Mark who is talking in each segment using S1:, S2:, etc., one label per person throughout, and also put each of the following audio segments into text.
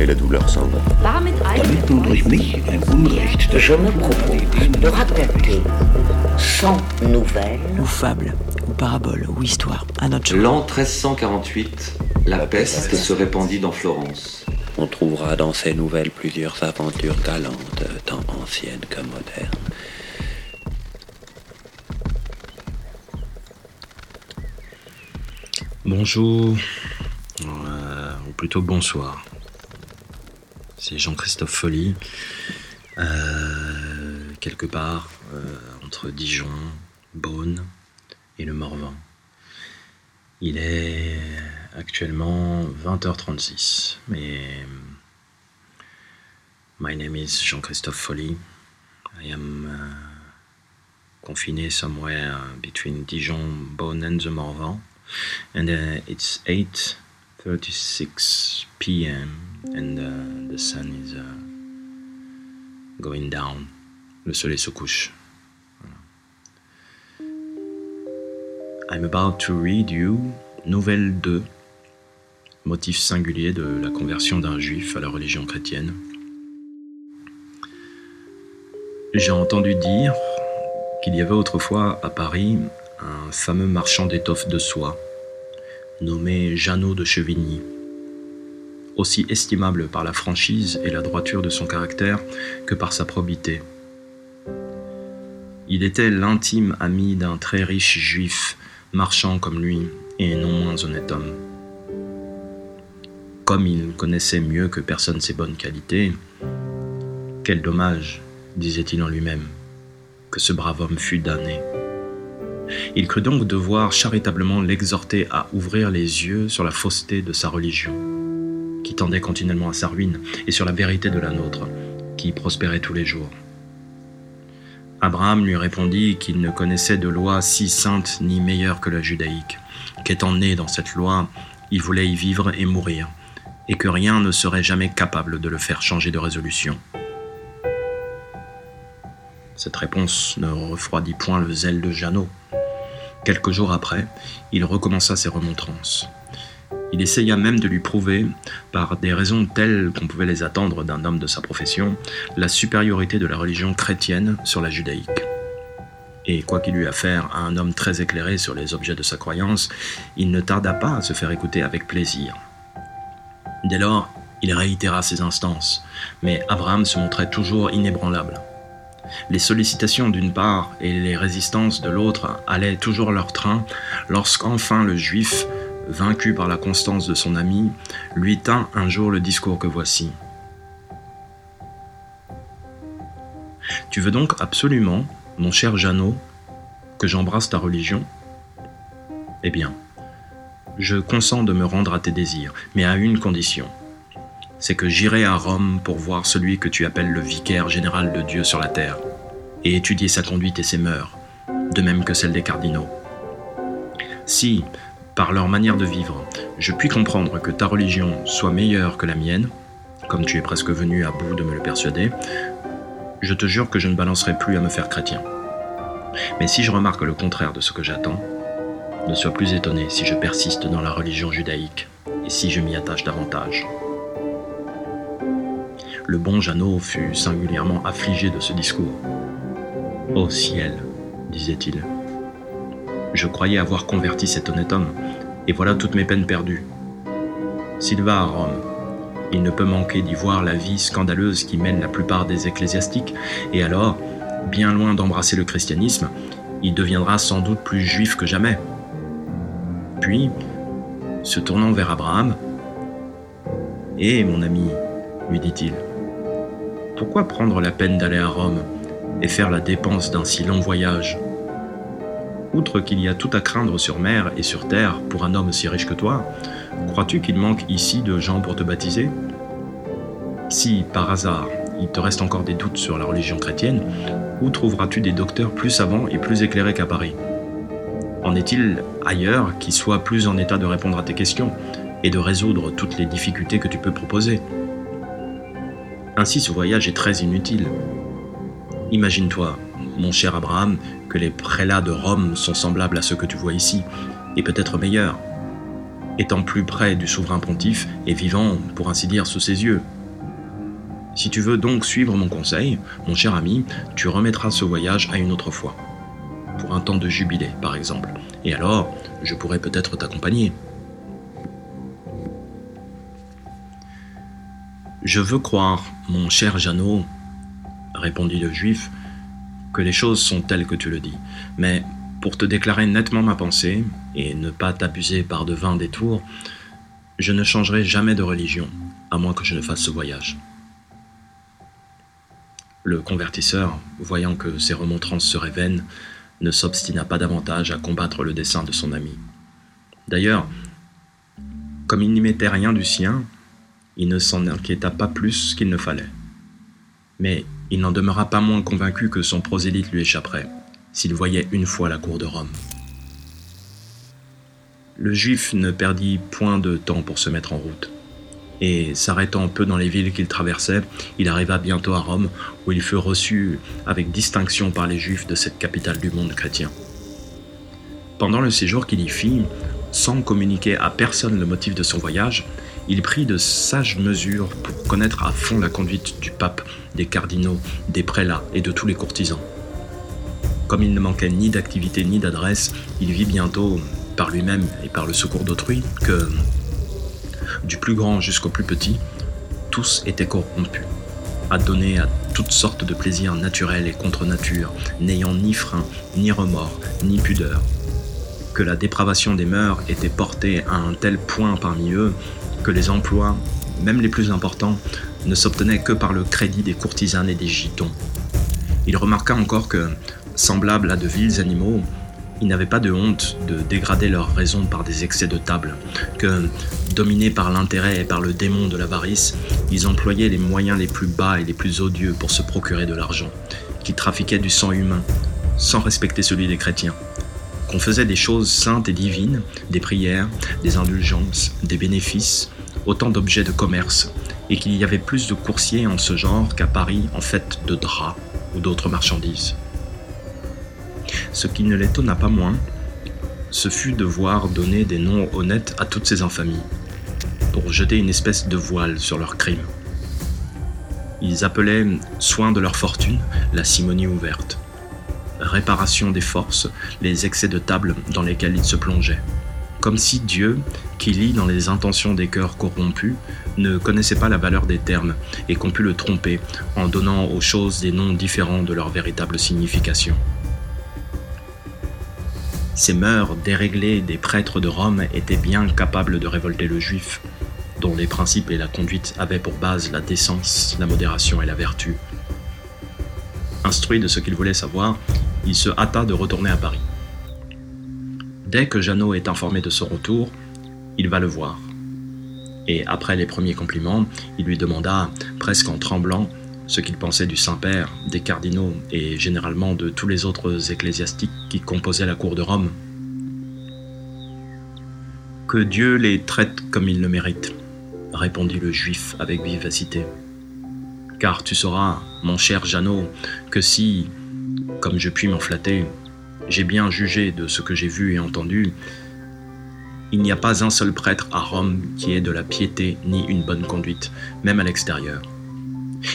S1: et la douleur s'en va.
S2: Damit
S3: Damit du durch mich ein Unrecht Je me propose de raconter 100 nouvelles
S4: ou fable, ou parabole, ou histoire, à notre.
S5: L'an 1348, la peste se répandit dans Florence.
S6: On trouvera dans ces nouvelles plusieurs aventures galantes, tant anciennes que modernes.
S7: Bonjour, euh, ou plutôt bonsoir. C'est Jean-Christophe Folly, euh, quelque part euh, entre Dijon, Beaune et le Morvan. Il est actuellement 20h36, mais my name is Jean-Christophe Folly. I am uh, confiné somewhere between Dijon, Beaune and the Morvan. and uh, it's 8:36 p.m. and uh, the sun is uh, going down. Le soleil se couche. I'm about to read you Nouvelle 2, motif singulier de la conversion d'un juif à la religion chrétienne. J'ai entendu dire qu'il y avait autrefois à Paris un fameux marchand d'étoffes de soie, nommé Jeannot de Chevigny, aussi estimable par la franchise et la droiture de son caractère que par sa probité. Il était l'intime ami d'un très riche juif, marchand comme lui, et non moins honnête homme. Comme il connaissait mieux que personne ses bonnes qualités, quel dommage, disait-il en lui-même, que ce brave homme fût damné. Il crut donc devoir charitablement l'exhorter à ouvrir les yeux sur la fausseté de sa religion, qui tendait continuellement à sa ruine, et sur la vérité de la nôtre, qui prospérait tous les jours. Abraham lui répondit qu'il ne connaissait de loi si sainte ni meilleure que la judaïque, qu'étant né dans cette loi, il voulait y vivre et mourir, et que rien ne serait jamais capable de le faire changer de résolution. Cette réponse ne refroidit point le zèle de Jeannot. Quelques jours après, il recommença ses remontrances. Il essaya même de lui prouver, par des raisons telles qu'on pouvait les attendre d'un homme de sa profession, la supériorité de la religion chrétienne sur la judaïque. Et quoiqu'il eût affaire à un homme très éclairé sur les objets de sa croyance, il ne tarda pas à se faire écouter avec plaisir. Dès lors, il réitéra ses instances, mais Abraham se montrait toujours inébranlable. Les sollicitations d'une part et les résistances de l'autre allaient toujours leur train lorsqu'enfin le juif, vaincu par la constance de son ami, lui tint un jour le discours que voici. Tu veux donc absolument, mon cher Jeannot, que j'embrasse ta religion Eh bien, je consens de me rendre à tes désirs, mais à une condition c'est que j'irai à Rome pour voir celui que tu appelles le vicaire général de Dieu sur la terre, et étudier sa conduite et ses mœurs, de même que celle des cardinaux. Si, par leur manière de vivre, je puis comprendre que ta religion soit meilleure que la mienne, comme tu es presque venu à bout de me le persuader, je te jure que je ne balancerai plus à me faire chrétien. Mais si je remarque le contraire de ce que j'attends, ne sois plus étonné si je persiste dans la religion judaïque et si je m'y attache davantage. Le bon Jeannot fut singulièrement affligé de ce discours. Ô ciel, disait-il, je croyais avoir converti cet honnête homme, et voilà toutes mes peines perdues. S'il va à Rome, il ne peut manquer d'y voir la vie scandaleuse qui mène la plupart des ecclésiastiques, et alors, bien loin d'embrasser le christianisme, il deviendra sans doute plus juif que jamais. Puis, se tournant vers Abraham, Eh, mon ami, lui dit-il, pourquoi prendre la peine d'aller à Rome et faire la dépense d'un si long voyage Outre qu'il y a tout à craindre sur mer et sur terre pour un homme aussi riche que toi, crois-tu qu'il manque ici de gens pour te baptiser Si, par hasard, il te reste encore des doutes sur la religion chrétienne, où trouveras-tu des docteurs plus savants et plus éclairés qu'à Paris En est-il ailleurs qui soient plus en état de répondre à tes questions et de résoudre toutes les difficultés que tu peux proposer Ainsi, ce voyage est très inutile. Imagine-toi, mon cher Abraham, que les prélats de Rome sont semblables à ceux que tu vois ici, et peut-être meilleurs, étant plus près du souverain pontife et vivant, pour ainsi dire, sous ses yeux. Si tu veux donc suivre mon conseil, mon cher ami, tu remettras ce voyage à une autre fois. Pour un temps de jubilé, par exemple. Et alors, je pourrais peut-être t'accompagner. Je veux croire, mon cher Jeannot, répondit le juif, que les choses sont telles que tu le dis. Mais pour te déclarer nettement ma pensée, et ne pas t'abuser par de vains détours, je ne changerai jamais de religion, à moins que je ne fasse ce voyage. Le convertisseur, voyant que ses remontrances seraient vaines, ne s'obstina pas davantage à combattre le dessein de son ami. D'ailleurs, comme il n'y mettait rien du sien, il ne s'en inquiéta pas plus qu'il ne fallait. Mais il n'en demeura pas moins convaincu que son prosélyte lui échapperait, s'il voyait une fois la cour de Rome. Le juif ne perdit point de temps pour se mettre en route et s'arrêtant peu dans les villes qu'il traversait, il arriva bientôt à Rome, où il fut reçu avec distinction par les Juifs de cette capitale du monde chrétien. Pendant le séjour qu'il y fit, sans communiquer à personne le motif de son voyage, il prit de sages mesures pour connaître à fond la conduite du pape, des cardinaux, des prélats et de tous les courtisans. Comme il ne manquait ni d'activité ni d'adresse, il vit bientôt, par lui-même et par le secours d'autrui, que du plus grand jusqu'au plus petit, tous étaient corrompus, à donner à toutes sortes de plaisirs naturels et contre nature, n'ayant ni frein, ni remords, ni pudeur. Que la dépravation des mœurs était portée à un tel point parmi eux que les emplois, même les plus importants, ne s'obtenaient que par le crédit des courtisanes et des gitons. Il remarqua encore que, semblables à de vils animaux, ils n'avaient pas de honte de dégrader leur raison par des excès de table, que, dominés par l'intérêt et par le démon de l'avarice, ils employaient les moyens les plus bas et les plus odieux pour se procurer de l'argent, qu'ils trafiquaient du sang humain, sans respecter celui des chrétiens, qu'on faisait des choses saintes et divines, des prières, des indulgences, des bénéfices, autant d'objets de commerce, et qu'il y avait plus de coursiers en ce genre qu'à Paris en fait de draps ou d'autres marchandises. Ce qui ne l'étonna pas moins, ce fut de voir donner des noms honnêtes à toutes ces infamies, pour jeter une espèce de voile sur leurs crimes. Ils appelaient soin de leur fortune la simonie ouverte, réparation des forces les excès de table dans lesquels ils se plongeaient, comme si Dieu, qui lit dans les intentions des cœurs corrompus, ne connaissait pas la valeur des termes et qu'on pût le tromper en donnant aux choses des noms différents de leur véritable signification. Ces mœurs déréglées des prêtres de Rome étaient bien capables de révolter le juif, dont les principes et la conduite avaient pour base la décence, la modération et la vertu. Instruit de ce qu'il voulait savoir, il se hâta de retourner à Paris. Dès que Jeannot est informé de son retour, il va le voir. Et après les premiers compliments, il lui demanda, presque en tremblant, ce qu'il pensait du Saint-Père, des cardinaux et généralement de tous les autres ecclésiastiques qui composaient la cour de Rome. Que Dieu les traite comme ils le méritent, répondit le juif avec vivacité. Car tu sauras, mon cher Jeannot, que si, comme je puis m'en flatter, j'ai bien jugé de ce que j'ai vu et entendu, il n'y a pas un seul prêtre à Rome qui ait de la piété ni une bonne conduite, même à l'extérieur.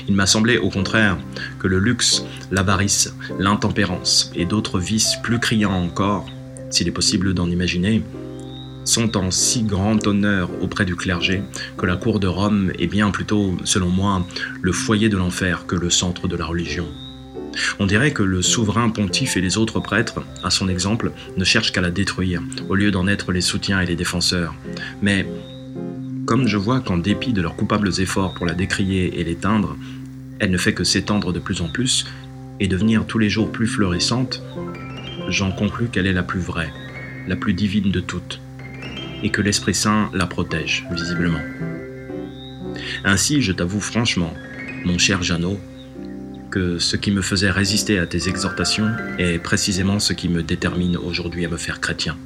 S7: Il m'a semblé au contraire que le luxe, l'avarice, l'intempérance et d'autres vices plus criants encore, s'il est possible d'en imaginer, sont en si grand honneur auprès du clergé que la cour de Rome est bien plutôt, selon moi, le foyer de l'enfer que le centre de la religion. On dirait que le souverain pontife et les autres prêtres, à son exemple, ne cherchent qu'à la détruire, au lieu d'en être les soutiens et les défenseurs. Mais comme je vois qu'en dépit de leurs coupables efforts pour la décrier et l'éteindre, elle ne fait que s'étendre de plus en plus et devenir tous les jours plus florissante, j'en conclus qu'elle est la plus vraie, la plus divine de toutes, et que l'Esprit Saint la protège, visiblement. Ainsi, je t'avoue franchement, mon cher Jeannot, ce qui me faisait résister à tes exhortations est précisément ce qui me détermine aujourd'hui à me faire chrétien.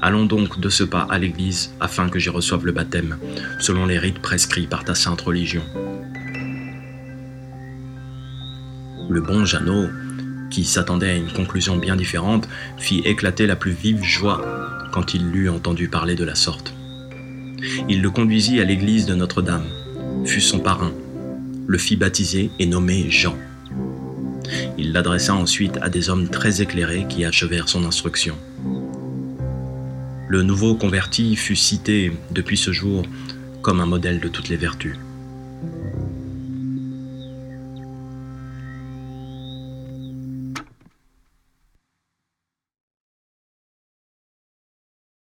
S7: Allons donc de ce pas à l'église afin que j'y reçoive le baptême, selon les rites prescrits par ta sainte religion. Le bon Jeannot, qui s'attendait à une conclusion bien différente, fit éclater la plus vive joie quand il l'eut entendu parler de la sorte. Il le conduisit à l'église de Notre-Dame, fut son parrain, le fit baptiser et nommer Jean. Il l'adressa ensuite à des hommes très éclairés qui achevèrent son instruction. Le nouveau converti fut cité depuis ce jour comme un modèle de toutes les vertus.